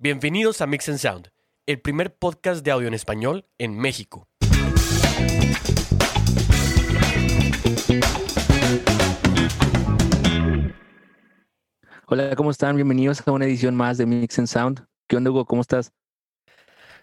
Bienvenidos a Mix and Sound, el primer podcast de audio en español en México. Hola, ¿cómo están? Bienvenidos a una edición más de Mix and Sound. ¿Qué onda, Hugo? ¿Cómo estás?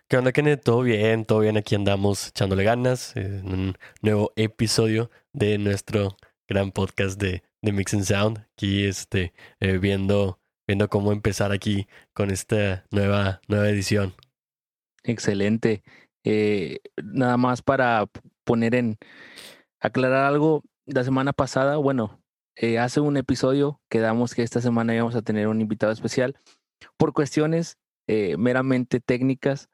¿Qué onda, Kenneth? ¿Todo bien? ¿Todo bien? Aquí andamos echándole ganas en un nuevo episodio de nuestro gran podcast de, de Mix and Sound. Aquí este, eh, viendo, viendo cómo empezar aquí con esta nueva, nueva edición. Excelente. Eh, nada más para poner en aclarar algo, la semana pasada, bueno, eh, hace un episodio quedamos que esta semana íbamos a tener un invitado especial. Por cuestiones eh, meramente técnicas,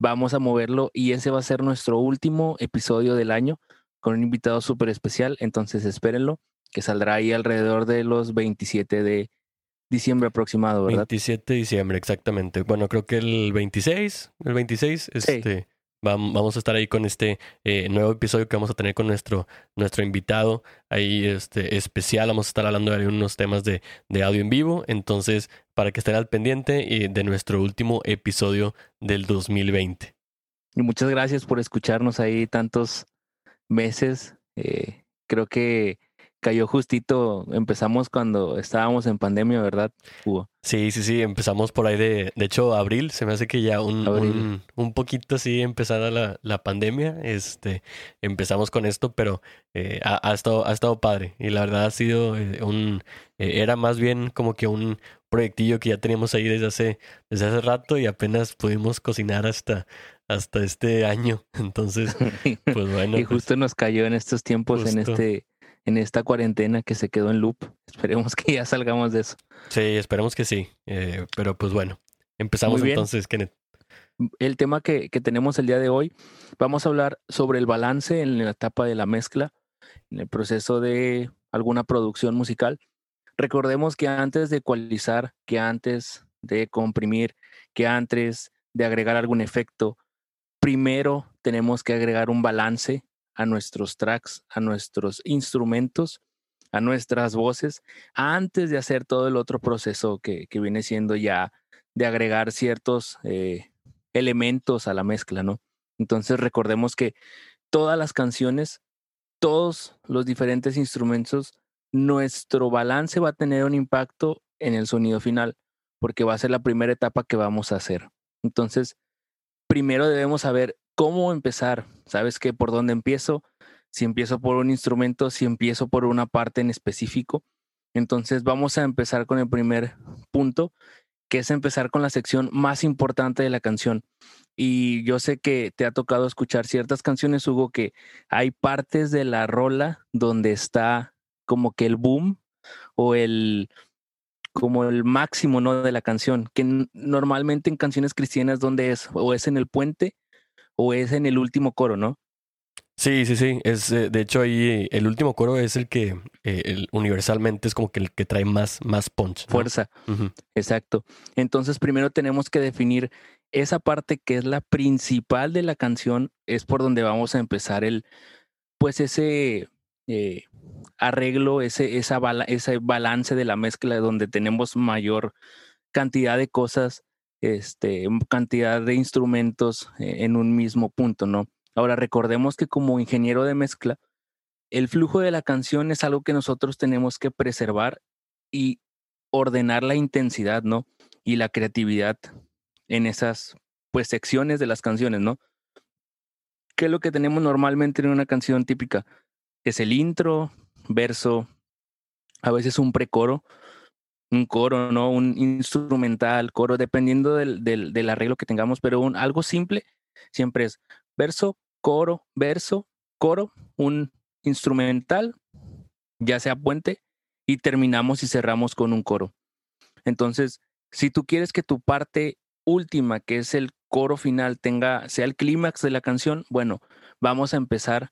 vamos a moverlo y ese va a ser nuestro último episodio del año con un invitado súper especial. Entonces espérenlo, que saldrá ahí alrededor de los 27 de diciembre aproximado, ¿verdad? 27 de diciembre, exactamente. Bueno, creo que el 26, el 26, este, vam- vamos a estar ahí con este eh, nuevo episodio que vamos a tener con nuestro, nuestro invitado ahí este, especial. Vamos a estar hablando de unos temas de, de audio en vivo. Entonces, para que estén al pendiente eh, de nuestro último episodio del 2020. Y muchas gracias por escucharnos ahí tantos meses. Eh, creo que cayó justito, empezamos cuando estábamos en pandemia, ¿verdad, Hugo? Sí, sí, sí, empezamos por ahí de, de hecho, abril, se me hace que ya un, un, un poquito así empezada la, la pandemia, este, empezamos con esto, pero eh, ha, ha estado, ha estado padre y la verdad ha sido eh, un, eh, era más bien como que un proyectillo que ya teníamos ahí desde hace, desde hace rato y apenas pudimos cocinar hasta, hasta este año, entonces, pues bueno, y pues, justo nos cayó en estos tiempos, en este, en esta cuarentena que se quedó en loop. Esperemos que ya salgamos de eso. sí, esperemos que sí, eh, pero pues bueno, empezamos entonces, Kenneth. El tema que, que tenemos el día de hoy, vamos a hablar sobre el balance en la etapa de la mezcla, en el proceso de alguna producción musical. Recordemos que antes de ecualizar, que antes de comprimir, que antes de agregar algún efecto, primero tenemos que agregar un balance a nuestros tracks, a nuestros instrumentos, a nuestras voces, antes de hacer todo el otro proceso que, que viene siendo ya de agregar ciertos eh, elementos a la mezcla, ¿no? Entonces recordemos que todas las canciones, todos los diferentes instrumentos, nuestro balance va a tener un impacto en el sonido final, porque va a ser la primera etapa que vamos a hacer. Entonces, primero debemos saber cómo empezar. ¿Sabes qué? ¿Por dónde empiezo? Si empiezo por un instrumento, si empiezo por una parte en específico. Entonces, vamos a empezar con el primer punto, que es empezar con la sección más importante de la canción. Y yo sé que te ha tocado escuchar ciertas canciones, Hugo, que hay partes de la rola donde está como que el boom o el como el máximo no de la canción, que normalmente en canciones cristianas donde es o es en el puente o es en el último coro, ¿no? Sí, sí, sí. Es, eh, de hecho, ahí el último coro es el que eh, el- universalmente es como que el que trae más, más punch. ¿no? Fuerza. Exacto. Entonces, primero tenemos que definir esa parte que es la principal de la canción, es por donde vamos a empezar el, pues ese eh, arreglo, ese, esa bala- ese balance de la mezcla donde tenemos mayor cantidad de cosas, este, cantidad de instrumentos eh, en un mismo punto, ¿no? Ahora, recordemos que como ingeniero de mezcla, el flujo de la canción es algo que nosotros tenemos que preservar y ordenar la intensidad, ¿no? Y la creatividad en esas, pues, secciones de las canciones, ¿no? ¿Qué es lo que tenemos normalmente en una canción típica? Es el intro, verso, a veces un precoro, un coro, ¿no? Un instrumental, coro, dependiendo del, del, del arreglo que tengamos, pero un, algo simple siempre es verso, coro, verso, coro, un instrumental, ya sea puente, y terminamos y cerramos con un coro. Entonces, si tú quieres que tu parte última, que es el coro final, tenga, sea el clímax de la canción, bueno, vamos a empezar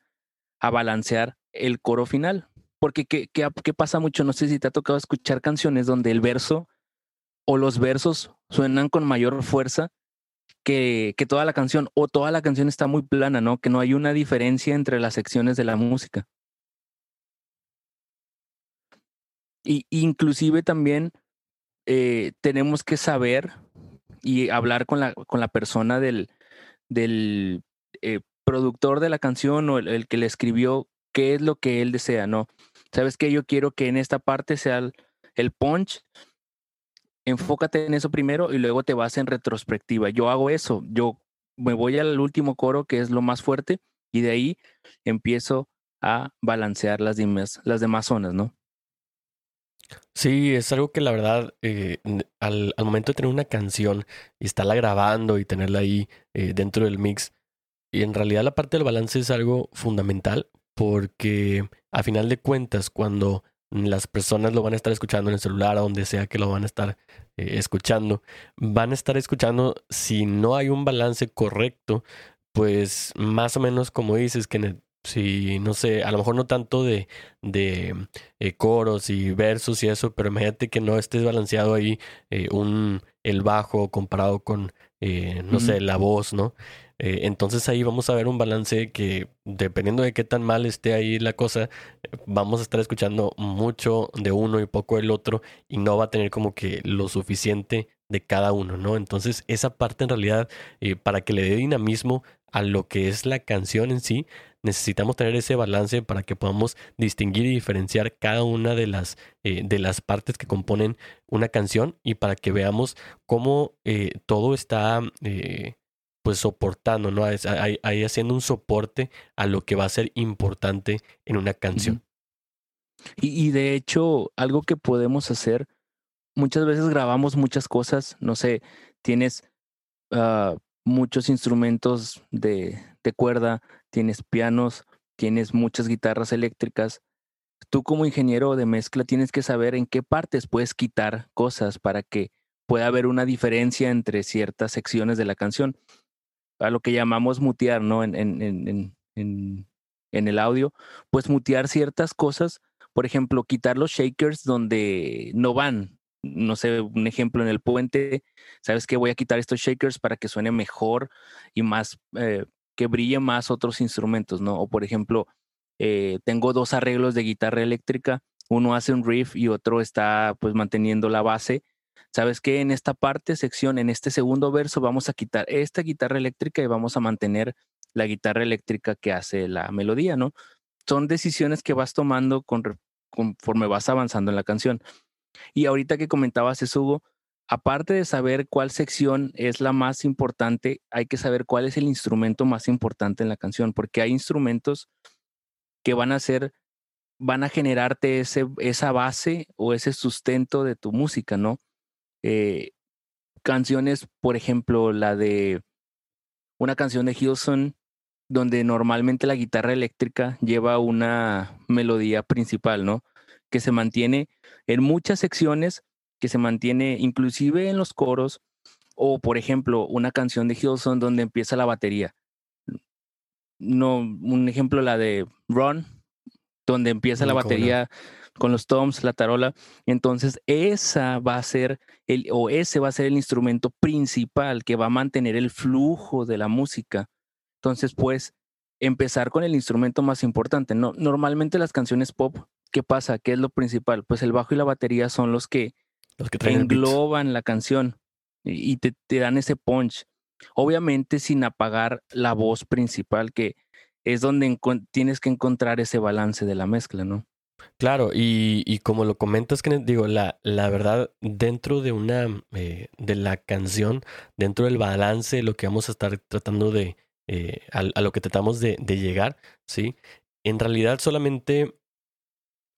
a balancear el coro final. Porque ¿qué, qué, qué pasa mucho? No sé si te ha tocado escuchar canciones donde el verso o los versos suenan con mayor fuerza que, que toda la canción, o toda la canción está muy plana, ¿no? Que no hay una diferencia entre las secciones de la música. Y inclusive también eh, tenemos que saber y hablar con la, con la persona del, del eh, productor de la canción o el, que le escribió qué es lo que él desea, ¿no? ¿Sabes qué? Yo quiero que en esta parte sea el, punch. Enfócate en eso primero y luego te vas en retrospectiva. Yo hago eso. Yo me voy al último coro, que es lo más fuerte, y de ahí empiezo a balancear las demás, las demás zonas, ¿no? Sí, es algo que la verdad, eh, al, al, momento de tener una canción y estarla grabando y tenerla ahí eh, dentro del mix, y en realidad la parte del balance es algo fundamental porque a final de cuentas, cuando las personas lo van a estar escuchando en el celular, a donde sea que lo van a estar eh, escuchando, van a estar escuchando si no hay un balance correcto, pues más o menos como dices, que si no sé, a lo mejor no tanto de, de eh, coros y versos y eso, pero imagínate que no estés balanceado ahí eh, un el bajo comparado con no sé, la voz, ¿no? Eh, entonces ahí vamos a ver un balance que dependiendo de qué tan mal esté ahí la cosa, vamos a estar escuchando mucho de uno y poco del otro y no va a tener como que lo suficiente de cada uno, ¿no? Entonces esa parte en realidad, eh, para que le dé dinamismo a lo que es la canción en sí, necesitamos tener ese balance para que podamos distinguir y diferenciar cada una de las, eh, de las partes que componen una canción y para que veamos cómo todo está pues soportando, ¿no? Ahí, haciendo un soporte a lo que va a ser importante en una canción. y, de hecho, algo que podemos hacer, muchas veces grabamos muchas cosas, no sé, tienes ah, muchos instrumentos de, de cuerda, tienes pianos, tienes muchas guitarras eléctricas. Tú como ingeniero de mezcla tienes que saber en qué partes puedes quitar cosas para que pueda haber una diferencia entre ciertas secciones de la canción a lo que llamamos mutear, ¿no? En, en, en, en, en el audio, pues mutear ciertas cosas, por ejemplo, quitar los shakers donde no van. No sé, un ejemplo en el puente, ¿sabes qué? Voy a quitar estos shakers para que suene mejor y más, eh, que brille más otros instrumentos, ¿no? O por ejemplo, eh, tengo dos arreglos de guitarra eléctrica, uno hace un riff y otro está pues manteniendo la base ¿sabes qué? En esta parte, sección, en este segundo verso, vamos a quitar esta guitarra eléctrica y vamos a mantener la guitarra eléctrica que hace la melodía, ¿no? Son decisiones que vas tomando conforme vas avanzando en la canción. Y ahorita que comentabas eso, Hugo, aparte de saber cuál sección es la más importante, hay que saber cuál es el instrumento más importante en la canción, porque hay instrumentos que van a ser, van a generarte ese, esa base o ese sustento de tu música, ¿no? Eh, canciones, por ejemplo, la de una canción de Hilson, donde normalmente la guitarra eléctrica lleva una melodía principal, ¿no? Que se mantiene en muchas secciones, que se mantiene inclusive en los coros, o por ejemplo, una canción de Hilson donde empieza la batería. No, un ejemplo, la de Run, donde empieza la batería con los toms, la tarola. Entonces, esa va a ser el, o ese va a ser el instrumento principal que va a mantener el flujo de la música. Entonces, pues, empezar con el instrumento más importante. No, normalmente las canciones pop, ¿qué pasa? ¿Qué es lo principal? Pues el bajo y la batería son los que, los que engloban la canción y te, te dan ese punch. Obviamente sin apagar la voz principal, que es donde tienes que encontrar ese balance de la mezcla, ¿no? Claro, y, y, como lo comentas, que digo, la, la verdad, dentro de una, eh, de la canción, dentro del balance, lo que vamos a estar tratando de, eh, a, lo que tratamos de, de, llegar, ¿sí? En realidad solamente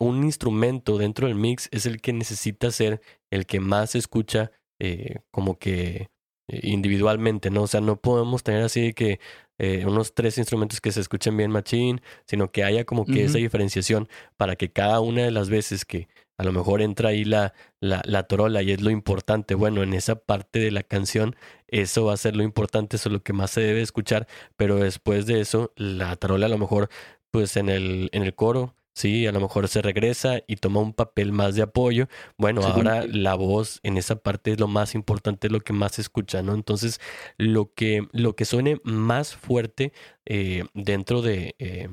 un instrumento dentro del mix es el que necesita ser el que más se escucha eh, como que individualmente, ¿no? O sea, no podemos tener así que eh, unos tres instrumentos que se escuchen bien machine, sino que haya como que esa diferenciación para que cada una de las veces que a lo mejor entra ahí la, la, la torola y es lo importante, bueno, en esa parte de la canción eso va a ser lo importante, eso es lo que más se debe escuchar, pero después de eso la tarola a lo mejor pues en el, en el coro Sí, a lo mejor se regresa y toma un papel más de apoyo. Bueno, ahora la voz en esa parte es lo más importante, es lo que más se escucha, ¿no? Entonces, lo que, lo que suene más fuerte eh, dentro de, eh,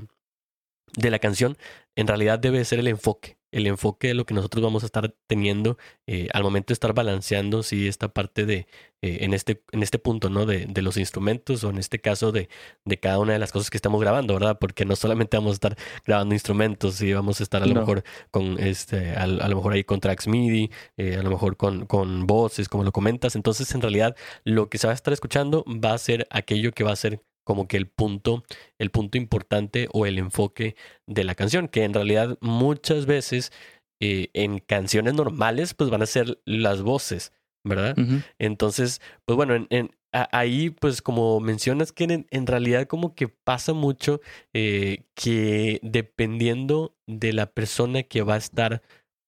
de la canción, en realidad debe ser el enfoque el enfoque de lo que nosotros vamos a estar teniendo eh, al momento de estar balanceando, sí, esta parte de, eh, en, este, en este punto, ¿no? De, de, los instrumentos o en este caso de, de cada una de las cosas que estamos grabando, ¿verdad? Porque no solamente vamos a estar grabando instrumentos, sí, vamos a estar a lo mejor con, este, a, lo mejor ahí con tracks MIDI, a lo mejor con, con voces, como lo comentas. Entonces, en realidad, lo que se va a estar escuchando va a ser aquello que va a ser como que el punto, el punto importante o el enfoque de la canción, que en realidad muchas veces eh, en canciones normales pues van a ser las voces, ¿verdad? Entonces, pues bueno, en, ahí pues como mencionas que en, realidad como que pasa mucho eh, que dependiendo de la persona que va a estar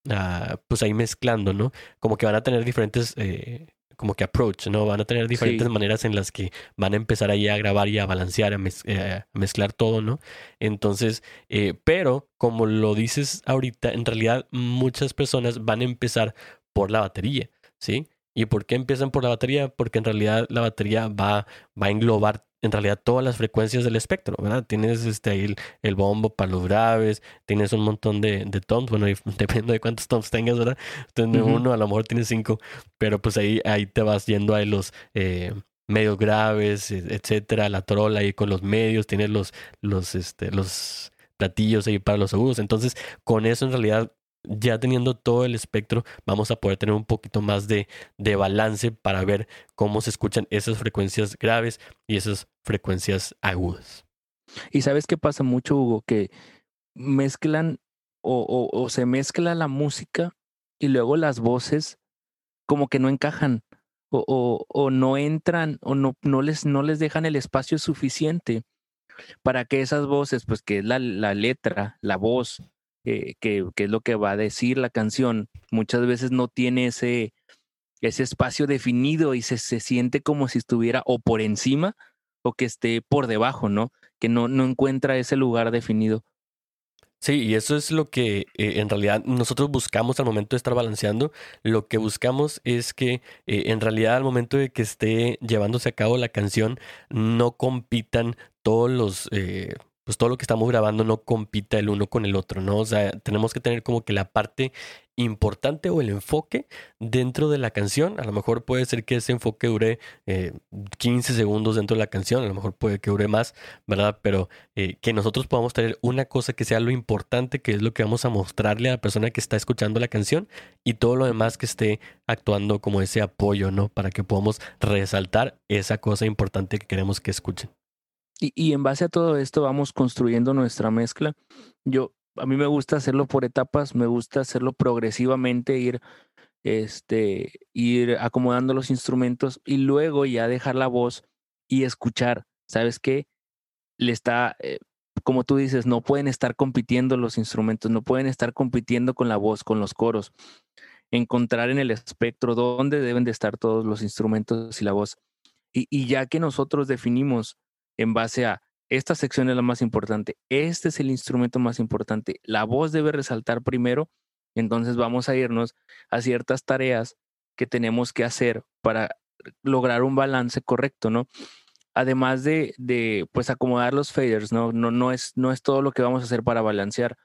ah, pues ahí mezclando, ¿no? Como que van a tener diferentes... Eh, como que approach, ¿no? Van a tener diferentes maneras en las que van a empezar ahí a grabar y a balancear, a, eh, mezclar todo, ¿no? Entonces, eh, pero como lo dices ahorita, en realidad muchas personas van a empezar por la batería, ¿sí? ¿Y por qué empiezan por la batería? Porque en realidad la batería va, va a englobar en realidad todas las frecuencias del espectro, ¿verdad? Tienes este, ahí el, bombo para los graves, tienes un montón de, de toms, bueno, depende de cuántos toms tengas, ¿verdad? Tienes uno, a lo mejor tienes cinco, pero pues ahí, ahí te vas yendo a los eh, medios graves, e, etcétera, la trola ahí con los medios, tienes los, los, este, los platillos ahí para los agudos, entonces con eso en realidad ya teniendo todo el espectro, vamos a poder tener un poquito más de, de, balance para ver cómo se escuchan esas frecuencias graves y esas frecuencias agudas. Y sabes qué pasa mucho, Hugo, que mezclan o, o, se mezcla la música y luego las voces como que no encajan o, o no entran o no, no, les, no les dejan el espacio suficiente para que esas voces, pues que es la, la letra, la voz, eh, que, es lo que va a decir la canción, muchas veces no tiene ese, ese espacio definido y se, se siente como si estuviera o por encima o que esté por debajo, ¿no? Que no, no encuentra ese lugar definido. Sí, y eso es lo que eh, en realidad nosotros buscamos al momento de estar balanceando. Lo que buscamos es que eh, en realidad al momento de que esté llevándose a cabo la canción no compitan todos los, pues todo lo que estamos grabando no compita el uno con el otro, ¿no? O sea, tenemos que tener como que la parte importante o el enfoque dentro de la canción. A lo mejor puede ser que ese enfoque dure 15 eh, segundos dentro de la canción, a lo mejor puede que dure más, ¿verdad? Pero eh, que nosotros podamos tener una cosa que sea lo importante, que es lo que vamos a mostrarle a la persona que está escuchando la canción y todo lo demás que esté actuando como ese apoyo, ¿no? Para que podamos resaltar esa cosa importante que queremos que escuchen. Y, en base a todo esto vamos construyendo nuestra mezcla. Yo, a mí me gusta hacerlo por etapas, me gusta hacerlo progresivamente, ir, este, ir acomodando los instrumentos y luego ya dejar la voz y escuchar. ¿Sabes qué? Le está, eh, como tú dices, no pueden estar compitiendo los instrumentos, no pueden estar compitiendo con la voz, con los coros. Encontrar en el espectro dónde deben de estar todos los instrumentos y la voz. Y, y ya que nosotros definimos en base a esta sección es la más importante, este es el instrumento más importante, la voz debe resaltar primero, entonces vamos a irnos a ciertas tareas que tenemos que hacer para lograr un balance correcto, ¿no? Además de, pues acomodar los faders, ¿no? No, no, es, no es todo lo que vamos a hacer para balancear.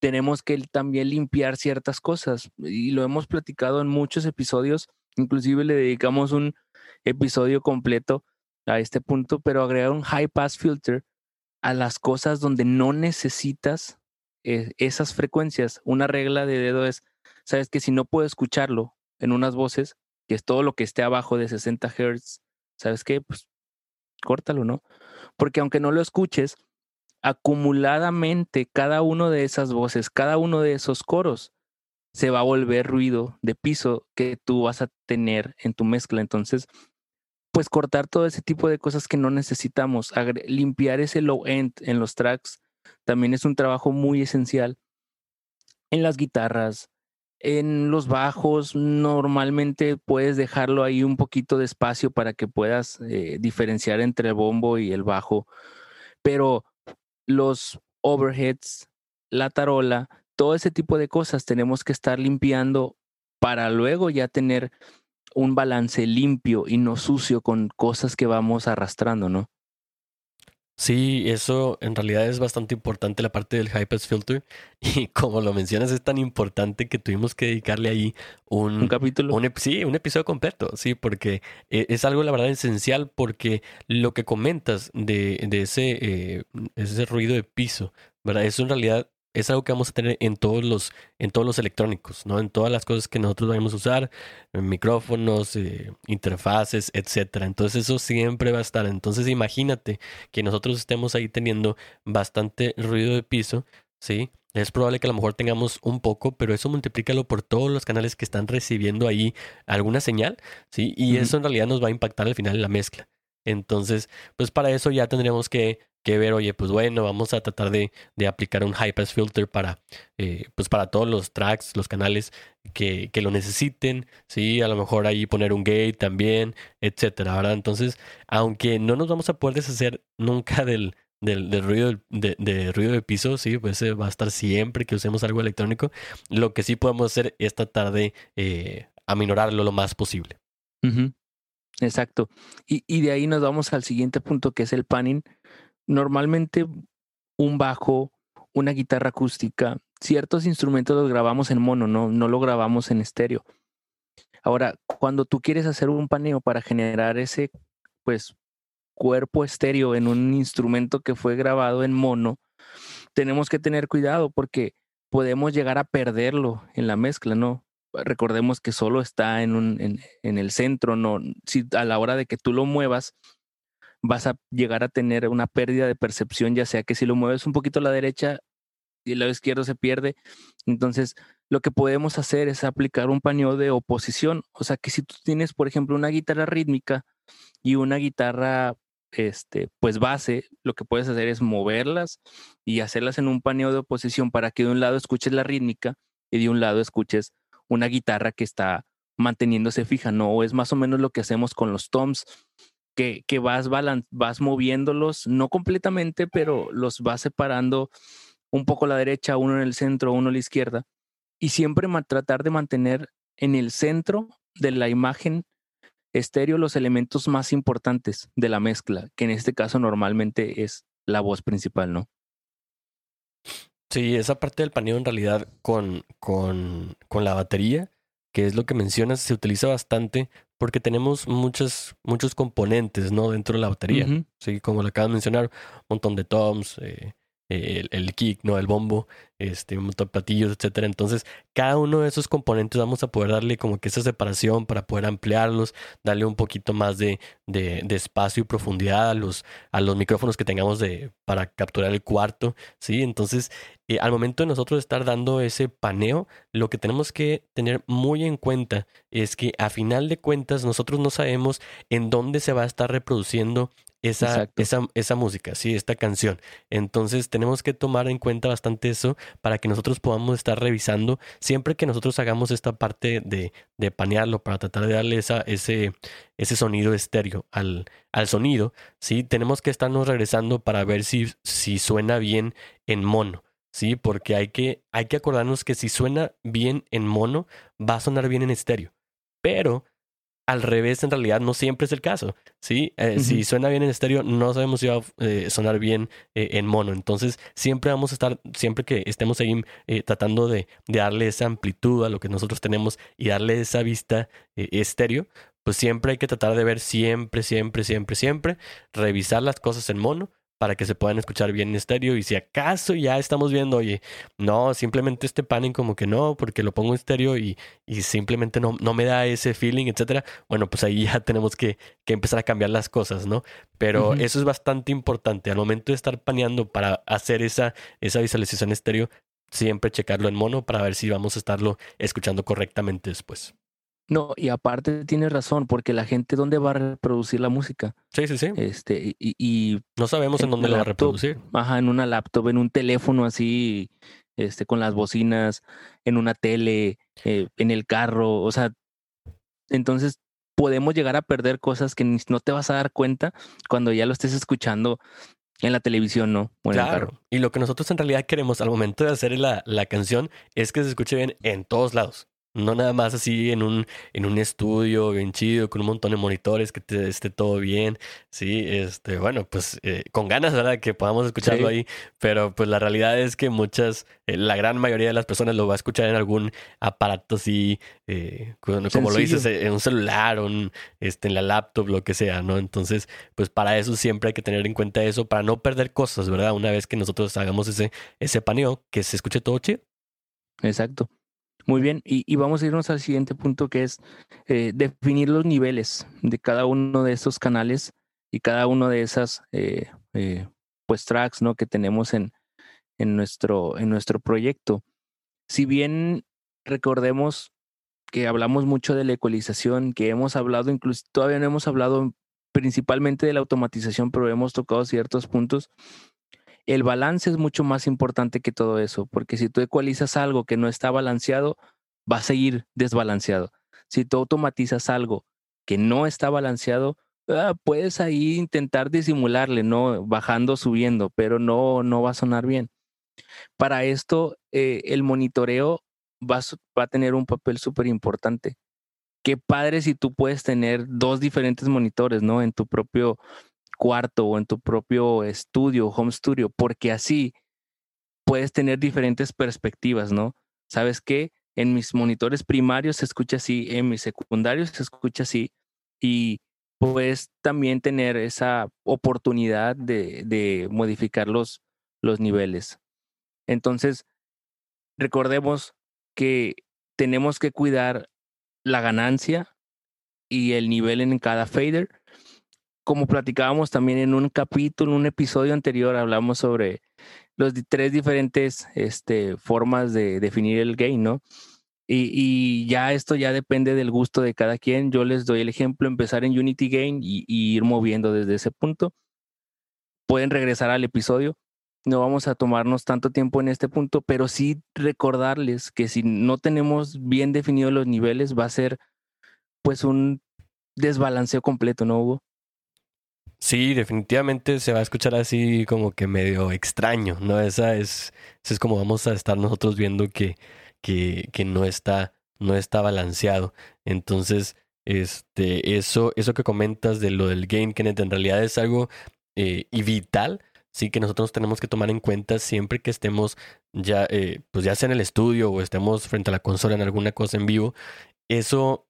Tenemos que también limpiar ciertas cosas y lo hemos platicado en muchos episodios, inclusive le dedicamos un episodio completo a este punto, pero agregar un high pass filter a las cosas donde no necesitas eh, esas frecuencias. Una regla de dedo es, sabes que si no puedo escucharlo en unas voces, que es todo lo que esté abajo de 60 Hz, ¿sabes qué? Pues córtalo, ¿no? Porque aunque no lo escuches, acumuladamente cada uno de esas voces, cada uno de esos coros, se va a volver ruido de piso que tú vas a tener en tu mezcla. Entonces, pues cortar todo ese tipo de cosas que no necesitamos, limpiar ese low end en los tracks también es un trabajo muy esencial. En las guitarras, en los bajos, normalmente puedes dejarlo ahí un poquito de espacio para que puedas eh, diferenciar entre el bombo y el bajo, pero los overheads, la tarola, todo ese tipo de cosas tenemos que estar limpiando para luego ya tener un balance limpio y no sucio con cosas que vamos arrastrando, ¿no? Sí, eso en realidad es bastante importante la parte del pass filter y como lo mencionas es tan importante que tuvimos que dedicarle ahí un, un capítulo. Un, sí, un episodio completo, sí, porque e, es algo la verdad esencial porque lo que comentas de, de ese, eh, ese ruido de piso, ¿verdad? Eso en realidad es algo que vamos a tener en todos los, en todos los electrónicos, ¿no? En todas las cosas que nosotros vamos a usar, micrófonos, eh, interfaces, etcétera. Entonces eso siempre va a estar. Entonces imagínate que nosotros estemos ahí teniendo bastante ruido de piso, ¿sí? Es probable que a lo mejor tengamos un poco, pero eso multiplícalo por todos los canales que están recibiendo ahí alguna señal, ¿sí? Y eso en realidad nos va a impactar al final en la mezcla. Entonces, pues para eso ya tendremos que que ver, oye, pues bueno, vamos a tratar de, de aplicar un high pass filter para, eh, pues para todos los tracks, los canales que, que, lo necesiten, sí, a lo mejor ahí poner un gate también, etcétera, ¿verdad? Entonces, aunque no nos vamos a poder deshacer nunca del, del, del ruido de, de, ruido de piso, sí, pues va a estar siempre que usemos algo electrónico. Lo que sí podemos hacer es tratar de eh, aminorarlo lo más posible. Exacto. Y, y de ahí nos vamos al siguiente punto que es el panning normalmente un bajo, una guitarra acústica, ciertos instrumentos los grabamos en mono, no, no lo grabamos en estéreo. Ahora, cuando tú quieres hacer un paneo para generar ese, pues, cuerpo estéreo en un instrumento que fue grabado en mono, tenemos que tener cuidado porque podemos llegar a perderlo en la mezcla, ¿no? Recordemos que solo está en, en, el centro, ¿no? Si a la hora de que tú lo muevas, vas a llegar a tener una pérdida de percepción, ya sea que si lo mueves un poquito a la derecha y el lado izquierdo se pierde. Entonces, lo que podemos hacer es aplicar un paneo de oposición. O sea, que si tú tienes, por ejemplo, una guitarra rítmica y una guitarra, este, pues base, lo que puedes hacer es moverlas y hacerlas en un paneo de oposición para que de un lado escuches la rítmica y de un lado escuches una guitarra que está manteniéndose fija, ¿no? Es más o menos lo que hacemos con los toms que, que vas, vas moviéndolos, no completamente, pero los vas separando un poco a la derecha, uno en el centro, uno a la izquierda, y siempre tratar de mantener en el centro de la imagen estéreo los elementos más importantes de la mezcla, que en este caso normalmente es la voz principal, ¿no? Sí, esa parte del paneo en realidad con, con, con la batería, que es lo que mencionas, se utiliza bastante porque tenemos muchos, muchos componentes, ¿no? Dentro de la batería. Sí, como lo acabas de mencionar, un montón de toms, eh, el, kick, ¿no? El bombo, este, un montón de platillos, etcétera. Entonces, cada uno de esos componentes vamos a poder darle como que esa separación para poder ampliarlos, darle un poquito más de, de, de espacio y profundidad a los, a los micrófonos que tengamos de, para capturar el cuarto, ¿sí? Entonces, eh, al momento de nosotros estar dando ese paneo, lo que tenemos que tener muy en cuenta es que a final de cuentas nosotros no sabemos en dónde se va a estar reproduciendo esa, esa, esa, música, sí, esta canción. Entonces tenemos que tomar en cuenta bastante eso para que nosotros podamos estar revisando siempre que nosotros hagamos esta parte de, de panearlo para tratar de darle esa, ese, ese sonido estéreo al, al sonido, sí, tenemos que estarnos regresando para ver si, si suena bien en mono. Sí, porque hay que, hay que acordarnos que si suena bien en mono, va a sonar bien en estéreo. Pero al revés, en realidad no siempre es el caso. ¿sí? Eh, si suena bien en estéreo, no sabemos si va a eh, sonar bien eh, en mono. Entonces, siempre vamos a estar, siempre que estemos ahí tratando de, de, darle esa amplitud a lo que nosotros tenemos y darle esa vista estéreo, pues siempre hay que tratar de ver siempre, siempre, siempre, siempre, revisar las cosas en mono para que se puedan escuchar bien en estéreo. Y si acaso ya estamos viendo, oye, no, simplemente este panning como que no, porque lo pongo en estéreo y, y simplemente no, no me da ese feeling, etcétera. Bueno, pues ahí ya tenemos que, que empezar a cambiar las cosas, ¿no? Pero eso es bastante importante. Al momento de estar paneando para hacer esa, esa visualización estéreo, siempre checarlo en mono para ver si vamos a estarlo escuchando correctamente después. No, y aparte tienes razón, porque la gente, ¿dónde va a reproducir la música? Sí, sí, sí. Este, y, y no sabemos en, dónde la va a reproducir. Ajá, en una laptop, en un teléfono así, este, con las bocinas, en una tele, eh, en el carro, o sea, entonces podemos llegar a perder cosas que no te vas a dar cuenta cuando ya lo estés escuchando en la televisión, ¿no? claro. Y lo que nosotros en realidad queremos al momento de hacer la, la canción es que se escuche bien en todos lados. No nada más así en un, en un estudio bien chido, con un montón de monitores, que te, esté todo bien. Sí, este, bueno, pues eh, con ganas, ¿verdad? Que podamos escucharlo ahí. Pero pues la realidad es que muchas, eh, la gran mayoría de las personas lo va a escuchar en algún aparato así, eh, como lo dices, en un celular o en, este, en la laptop, lo que sea, ¿no? Entonces, pues para eso siempre hay que tener en cuenta eso, para no perder cosas, ¿verdad? Una vez que nosotros hagamos ese, ese paneo, que se escuche todo chido. Exacto. Muy bien, y, vamos a irnos al siguiente punto que es eh, definir los niveles de cada uno de estos canales y cada uno de esas eh, eh, pues tracks ¿no? que tenemos en, en, nuestro, en nuestro proyecto. Si bien recordemos que hablamos mucho de la ecualización, que hemos hablado, incluso todavía no hemos hablado principalmente de la automatización, pero hemos tocado ciertos puntos el balance es mucho más importante que todo eso, porque si tú ecualizas algo que no está balanceado, va a seguir desbalanceado. Si tú automatizas algo que no está balanceado, ah, puedes ahí intentar disimularle, ¿no? Bajando, subiendo, pero no, no va a sonar bien. Para esto, eh, el monitoreo va, va a tener un papel súper importante. Qué padre si tú puedes tener dos diferentes monitores, ¿no? En tu propio cuarto o en tu propio estudio, home studio, porque así puedes tener diferentes perspectivas, ¿no? ¿Sabes qué? En mis monitores primarios se escucha así, en mis secundarios se escucha así, y puedes también tener esa oportunidad de, de modificar los, los niveles. Entonces, recordemos que tenemos que cuidar la ganancia y el nivel en cada fader como platicábamos también en un capítulo, un episodio anterior, hablamos sobre los tres diferentes este, formas de definir el gain, ¿no? Y, ya esto ya depende del gusto de cada quien. Yo les doy el ejemplo, empezar en Unity Gain y, ir moviendo desde ese punto. Pueden regresar al episodio. No vamos a tomarnos tanto tiempo en este punto, pero sí recordarles que si no tenemos bien definidos los niveles, va a ser pues un desbalanceo completo, ¿no, Hugo? Sí, definitivamente se va a escuchar así como que medio extraño, ¿no? Esa es, es como vamos a estar nosotros viendo que, que, que no está, no está balanceado. Entonces, este, eso, eso que comentas de lo del gain, Kenneth, en realidad es algo eh, y vital, sí, que nosotros tenemos que tomar en cuenta siempre que estemos ya, eh, pues ya sea en el estudio o estemos frente a la consola en alguna cosa en vivo. Eso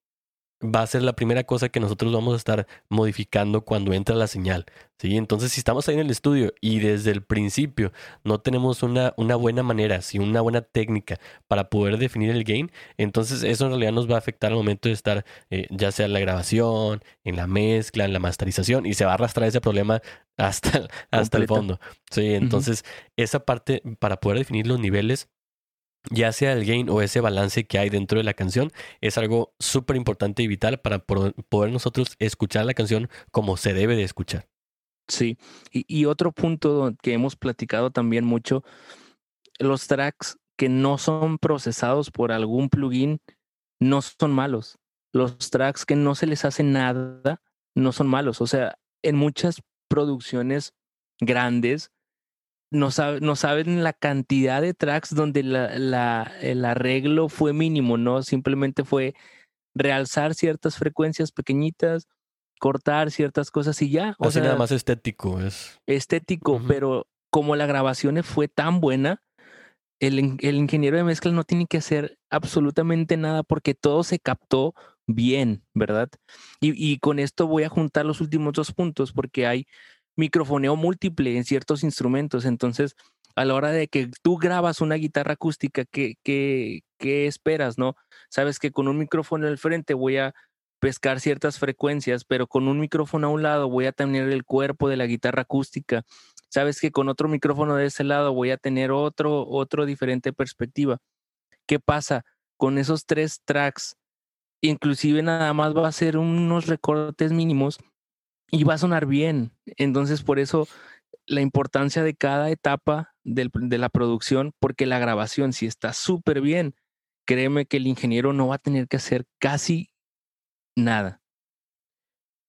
va a ser la primera cosa que nosotros vamos a estar modificando cuando entra la señal. ¿sí? Entonces, si estamos ahí en el estudio y desde el principio no tenemos una, una buena manera, ¿sí? una buena técnica para poder definir el gain, entonces eso en realidad nos va a afectar al momento de estar eh, ya sea en la grabación, en la mezcla, en la masterización y se va a arrastrar ese problema hasta, hasta el fondo. Sí, entonces, esa parte para poder definir los niveles ya sea el gain o ese balance que hay dentro de la canción, es algo súper importante y vital para poder nosotros escuchar la canción como se debe de escuchar. Sí, y, otro punto que hemos platicado también mucho, los tracks que no son procesados por algún plugin no son malos. Los tracks que no se les hace nada no son malos. O sea, en muchas producciones grandes no, no saben la cantidad de tracks donde la, la, el arreglo fue mínimo, ¿no? Simplemente fue realzar ciertas frecuencias pequeñitas, cortar ciertas cosas y ya. O sea, nada más estético es. Estético, pero como la grabación fue tan buena, el, el, ingeniero de mezcla no tiene que hacer absolutamente nada porque todo se captó bien, ¿verdad? Y, y con esto voy a juntar los últimos dos puntos porque hay microfoneo múltiple en ciertos instrumentos. Entonces, a la hora de que tú grabas una guitarra acústica, ¿qué, qué, qué esperas, no? Sabes que con un micrófono al frente voy a pescar ciertas frecuencias, pero con un micrófono a un lado voy a tener el cuerpo de la guitarra acústica. Sabes que con otro micrófono de ese lado voy a tener otro, otro diferente perspectiva. ¿Qué pasa? Con esos tres tracks, inclusive nada más va a ser unos recortes mínimos y va a sonar bien. Entonces, por eso la importancia de cada etapa de la producción, porque la grabación, si está súper bien, créeme que el ingeniero no va a tener que hacer casi nada.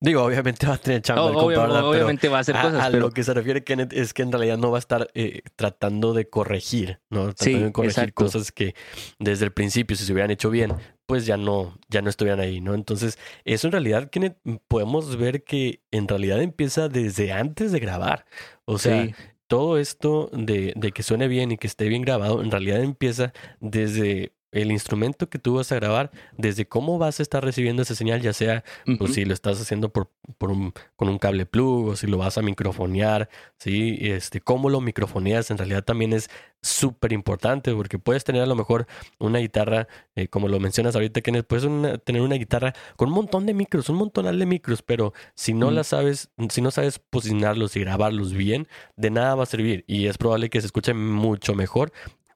Digo, obviamente va a tener chamba el Obviamente va a hacer cosas. A, lo que se refiere Kenneth es que en realidad no va a estar eh, tratando de corregir, ¿no? Tratando de corregir cosas que desde el principio, si se hubieran hecho bien, pues ya no, ya no estuvieran ahí, ¿no? Entonces, eso en realidad, Kenneth, podemos ver que en realidad empieza desde antes de grabar. O sea, todo esto de, de que suene bien y que esté bien grabado, en realidad empieza desde el instrumento que tú vas a grabar, desde cómo vas a estar recibiendo esa señal, ya sea pues, si lo estás haciendo por, por un, con un cable plug o si lo vas a microfonear, ¿sí? este, cómo lo microfoneas en realidad también es súper importante porque puedes tener a lo mejor una guitarra, eh, como lo mencionas ahorita, que puedes tener una guitarra con un montón de micros, un montón de micros, pero si no la sabes, si no sabes posicionarlos y grabarlos bien, de nada va a servir y es probable que se escuche mucho mejor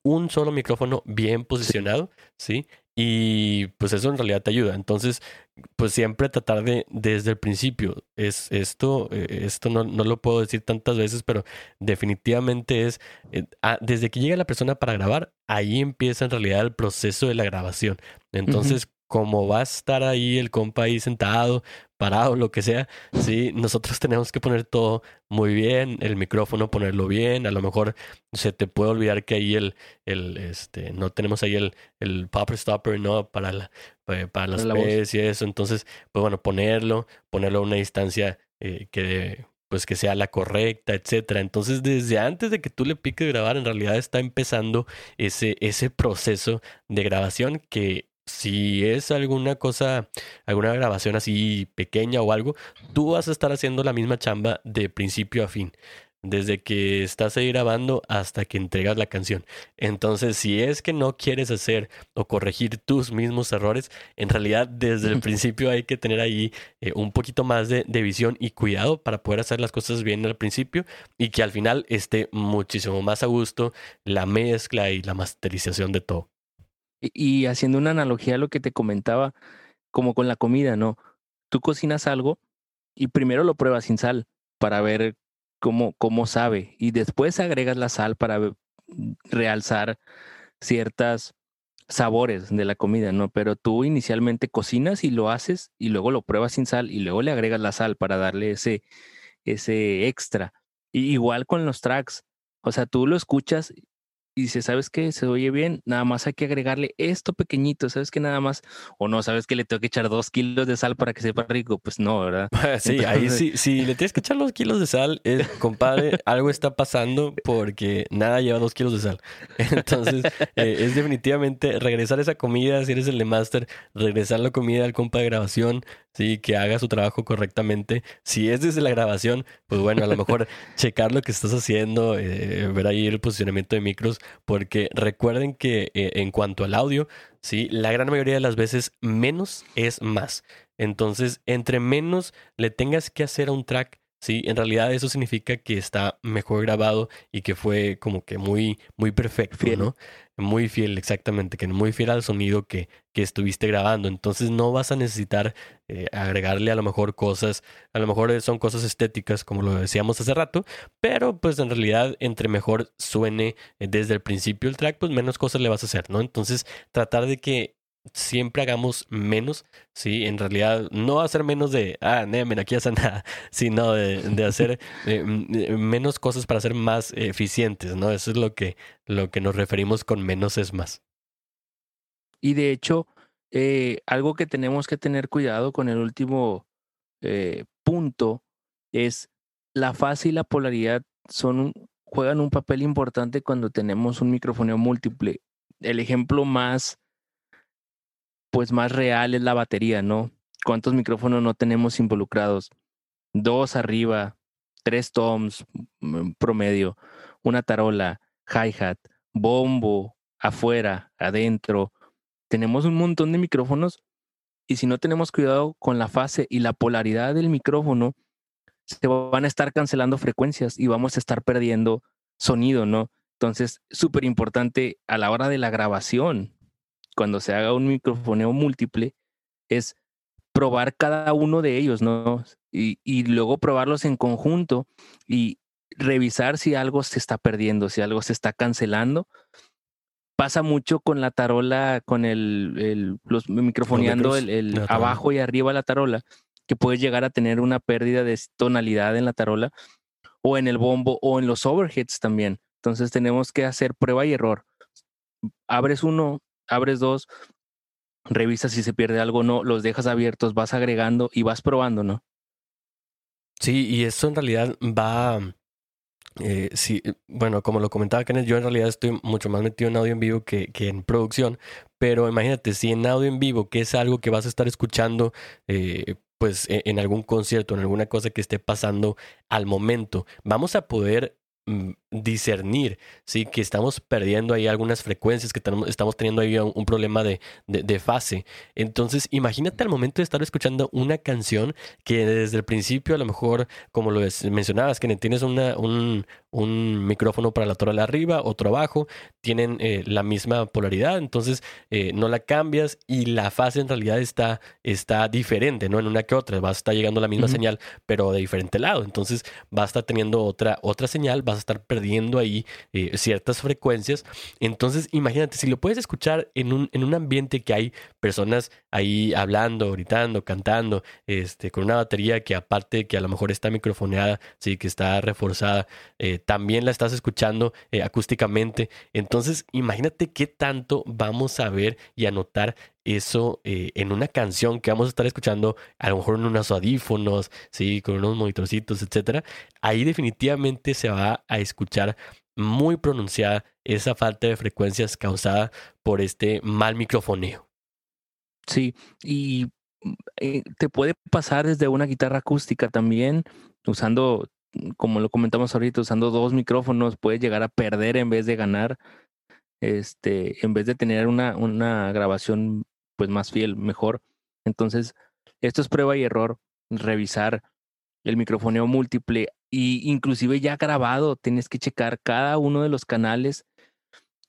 un solo micrófono bien posicionado, ¿sí? Y pues eso en realidad te ayuda. Entonces, pues siempre tratar de, desde el principio, es esto, eh, esto no, no lo puedo decir tantas veces, pero definitivamente es, eh, ah, desde que llega la persona para grabar, ahí empieza en realidad el proceso de la grabación. Entonces, como va a estar ahí el compa ahí sentado, parado, lo que sea, sí, nosotros tenemos que poner todo muy bien, el micrófono ponerlo bien, a lo mejor se te puede olvidar que ahí el, el este, no tenemos ahí el, el popper stopper, ¿no? Para la, para, las y eso, entonces, pues bueno, ponerlo, ponerlo a una distancia eh, que pues que sea la correcta, etcétera. Entonces, desde antes de que tú le piques grabar, en realidad está empezando ese, ese proceso de grabación que si es alguna cosa, alguna grabación así pequeña o algo, tú vas a estar haciendo la misma chamba de principio a fin. Desde que estás ahí grabando hasta que entregas la canción. Entonces, si es que no quieres hacer o corregir tus mismos errores, en realidad desde el principio hay que tener ahí eh, un poquito más de, de visión y cuidado para poder hacer las cosas bien al principio y que al final esté muchísimo más a gusto la mezcla y la masterización de todo. Y, haciendo una analogía a lo que te comentaba, como con la comida, ¿no? Tú cocinas algo y primero lo pruebas sin sal para ver cómo, cómo sabe y después agregas la sal para realzar ciertos sabores de la comida, ¿no? Pero tú inicialmente cocinas y lo haces y luego lo pruebas sin sal y luego le agregas la sal para darle ese, ese extra. Y igual con los tracks, o sea, tú lo escuchas y dice, ¿sabes qué? Se oye bien, nada más hay que agregarle esto pequeñito, ¿sabes qué? Nada más, o no, ¿sabes que le tengo que echar dos kilos de sal para que sepa rico? Pues no, ¿verdad? sí, ahí sí, si le tienes que echar dos kilos de sal, compadre, algo está pasando porque nada lleva dos kilos de sal. Entonces, eh, es definitivamente regresar esa comida, si eres el de máster, regresar la comida al compa de grabación, sí, que haga su trabajo correctamente. Si es desde la grabación, pues bueno, a lo mejor checar lo que estás haciendo, eh, ver ahí el posicionamiento de micros, porque recuerden que eh, en cuanto al audio, sí, la gran mayoría de las veces menos es más. Entonces, entre menos le tengas que hacer a un track, Sí, en realidad eso significa que está mejor grabado y que fue como que muy, muy perfecto, ¿no? Muy fiel, exactamente, que muy fiel al sonido que, que estuviste grabando. Entonces no vas a necesitar eh, agregarle a lo mejor cosas, a lo mejor son cosas estéticas, como lo decíamos hace rato, pero pues en realidad entre mejor suene eh, desde el principio el track, pues menos cosas le vas a hacer, ¿no? Entonces tratar de que siempre hagamos menos, ¿sí? En realidad no ser menos de, ah, no, aquí hace nada, sino de, de hacer eh, menos cosas para ser más eficientes, ¿no? Eso es lo que, lo que nos referimos con menos es más. Y de hecho, eh, algo que tenemos que tener cuidado con el último eh, punto es la fase y la polaridad son juegan un papel importante cuando tenemos un micrófono múltiple. El ejemplo más pues más real es la batería, ¿no? ¿Cuántos micrófonos no tenemos involucrados? Dos arriba, tres toms mm, promedio, una tarola, hi-hat, bombo, afuera, adentro. Tenemos un montón de micrófonos y si no tenemos cuidado con la fase y la polaridad del micrófono, se van a estar cancelando frecuencias y vamos a estar perdiendo sonido, ¿no? Entonces, súper importante a la hora de la grabación, cuando se haga un microfoneo múltiple, es probar cada uno de ellos, ¿no? Y, y, luego probarlos en conjunto y revisar si algo se está perdiendo, si algo se está cancelando. Pasa mucho con la tarola, con el, el los microfoneando el, el abajo y arriba la tarola, que puedes llegar a tener una pérdida de tonalidad en la tarola o en el bombo o en los overheads también. Entonces tenemos que hacer prueba y error. Abres uno, abres dos, revisas si se pierde algo o no, los dejas abiertos, vas agregando y vas probando, ¿no? Sí, y eso en realidad va, eh, sí, bueno, como lo comentaba Kenneth, yo en realidad estoy mucho más metido en audio en vivo que, que, en producción, pero imagínate, si en audio en vivo, que es algo que vas a estar escuchando, eh, pues e, en algún concierto, en alguna cosa que esté pasando al momento, vamos a poder Mm, discernir, ¿sí? Que estamos perdiendo ahí algunas frecuencias, que estamos teniendo ahí un, problema de, de, fase. Entonces, imagínate al momento de estar escuchando una canción que desde el principio, a lo mejor, como lo mencionabas, que tienes una, un, un micrófono para la torre arriba, otro abajo, tienen eh, la misma polaridad, entonces eh, no la cambias y la fase en realidad está, está diferente, ¿no? En una que otra, va a estar llegando la misma señal, pero de diferente lado. Entonces, va a estar teniendo otra, otra señal, vas a estar perdiendo ahí eh, ciertas frecuencias. Entonces, imagínate, si lo puedes escuchar en un, en un ambiente que hay personas ahí hablando, gritando, cantando, este, con una batería que aparte que a lo mejor está microfoneada, sí, que está reforzada, eh, también la estás escuchando eh, acústicamente. Entonces, imagínate qué tanto vamos a ver y a notar eso en una canción que vamos a estar escuchando, a lo mejor en unos audífonos, sí, con unos monitorcitos, etcétera. Ahí definitivamente se va a escuchar muy pronunciada esa falta de frecuencias causada por este mal microfoneo. Sí, y mm, eh, te puede pasar desde una guitarra acústica también, usando, mm, como lo comentamos ahorita, usando dos micrófonos, puedes llegar a perder en vez de ganar, este, en vez de tener una, una grabación pues más fiel, mejor. Entonces, esto es prueba y error, revisar el microfoneo múltiple y inclusive ya grabado, tienes que checar cada uno de los canales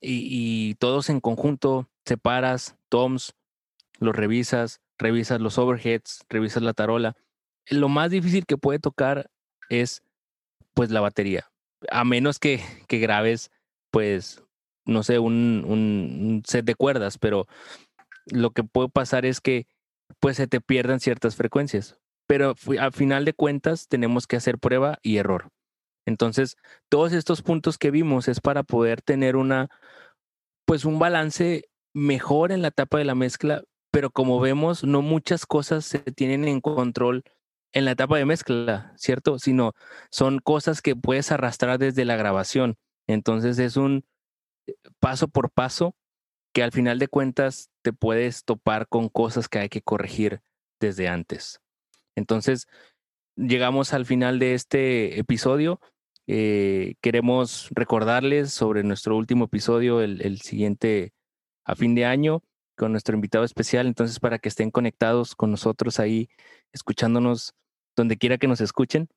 y, y todos en conjunto, separas, toms, los revisas, revisas los overheads, revisas la tarola. Lo más difícil que puede tocar es pues la batería, a menos que, que grabes pues no sé, un, un, set de cuerdas, pero lo que puede pasar es que pues se te pierdan ciertas frecuencias. Pero al final de cuentas tenemos que hacer prueba y error. Entonces, todos estos puntos que vimos es para poder tener una, pues un balance mejor en la etapa de la mezcla, pero como vemos, no muchas cosas se tienen en control en la etapa de mezcla, ¿cierto? Sino son cosas que puedes arrastrar desde la grabación. Entonces es un eh, paso por paso que al final de cuentas te puedes topar con cosas que hay que corregir desde antes. Entonces, llegamos al final de este episodio. Eh, queremos recordarles sobre nuestro último episodio, el, el siguiente a fin de año con nuestro invitado especial. Entonces, para que estén conectados con nosotros ahí, escuchándonos donde quiera que nos escuchen.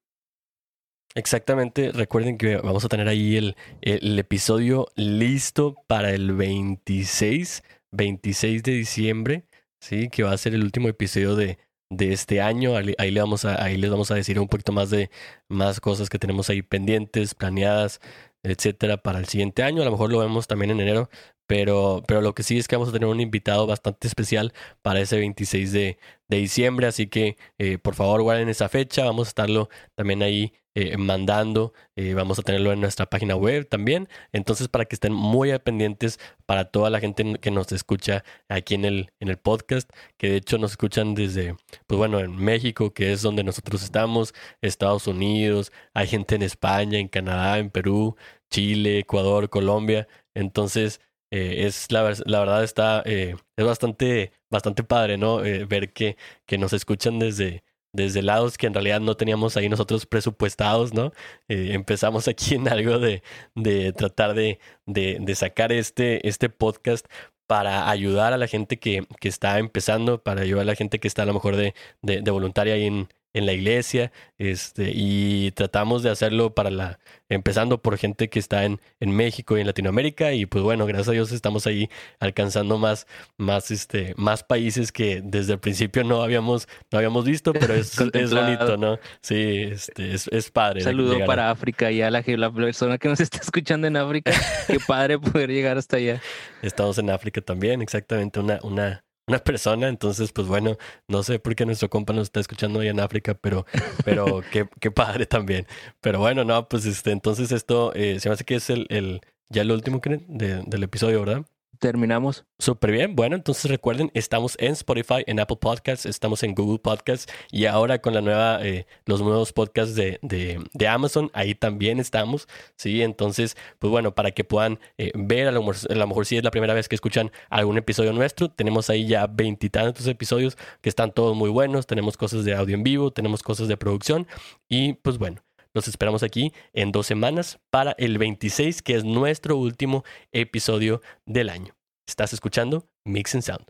Exactamente, recuerden que vamos a tener ahí el, el episodio listo para el 26, 26 de diciembre, sí, que va a ser el último episodio de, de este año. Ahí, le vamos ahí les vamos a decir un poquito más de más cosas que tenemos ahí pendientes, planeadas, etcétera, para el siguiente año. A lo mejor lo vemos también en enero, pero, pero lo que sí es que vamos a tener un invitado bastante especial para ese 26 de, de diciembre. Así que eh, por favor guarden esa fecha. Vamos a estarlo también ahí eh, mandando. Eh, vamos a tenerlo en nuestra página web también. Entonces para que estén muy pendientes para toda la gente que nos escucha aquí en el, en el podcast. Que de hecho nos escuchan desde, pues bueno, en México, que es donde nosotros estamos. Estados Unidos. Hay gente en España, en Canadá, en Perú, Chile, Ecuador, Colombia. Entonces eh, es la, la, verdad está es bastante bastante padre no ver que, que nos escuchan desde desde lados que en realidad no teníamos ahí nosotros presupuestados no empezamos aquí en algo de, de tratar de, de, de, sacar este este podcast para ayudar a la gente que, que está empezando para ayudar a la gente que está a lo mejor de voluntaria ahí en, en la iglesia, este, y tratamos de hacerlo para la, empezando por gente que está en, en México y en Latinoamérica, y pues bueno, gracias a Dios estamos ahí alcanzando más, más, este, más países que desde el principio no habíamos, no habíamos visto, pero es, es bonito, ¿no? Sí, este, es, es padre. Saludo para África y a la, la persona que nos está escuchando en África, qué padre poder llegar hasta allá. Estamos en África también, exactamente, una, una una persona. Entonces, pues bueno, no sé por qué nuestro compa nos está escuchando ahí en África, pero, pero qué, qué padre también. Pero bueno, no, pues este, entonces esto eh, se me hace que es el, el ya el último de, del episodio, ¿verdad? Terminamos. Súper bien. Bueno, entonces recuerden, estamos en Spotify, en Apple Podcasts, estamos en Google Podcasts y ahora con la nueva, eh, los nuevos podcasts de, de, Amazon, ahí también estamos. Sí, entonces, pues bueno, para que puedan eh, ver, a lo, mejor, si es la primera vez que escuchan algún episodio nuestro, tenemos ahí ya veintitantos episodios que están todos muy buenos. Tenemos cosas de audio en vivo, tenemos cosas de producción y pues bueno. Los esperamos aquí en dos semanas para el 26, que es nuestro último episodio del año. Estás escuchando Mix and Sound.